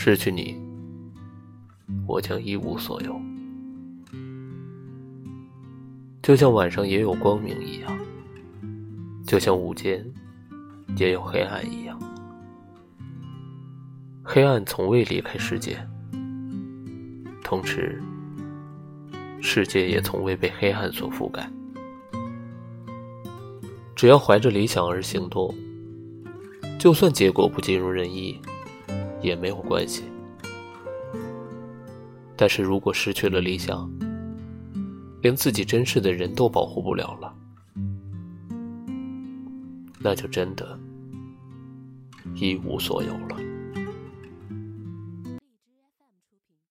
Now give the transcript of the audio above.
失去你，我将一无所有，就像晚上也有光明一样，就像午间也有黑暗一样。黑暗从未离开世界，同时，世界也从未被黑暗所覆盖。只要怀着理想而行动，就算结果不尽如人意，也没有关系。但是如果失去了理想，连自己珍视的人都保护不了了，那就真的一无所有了。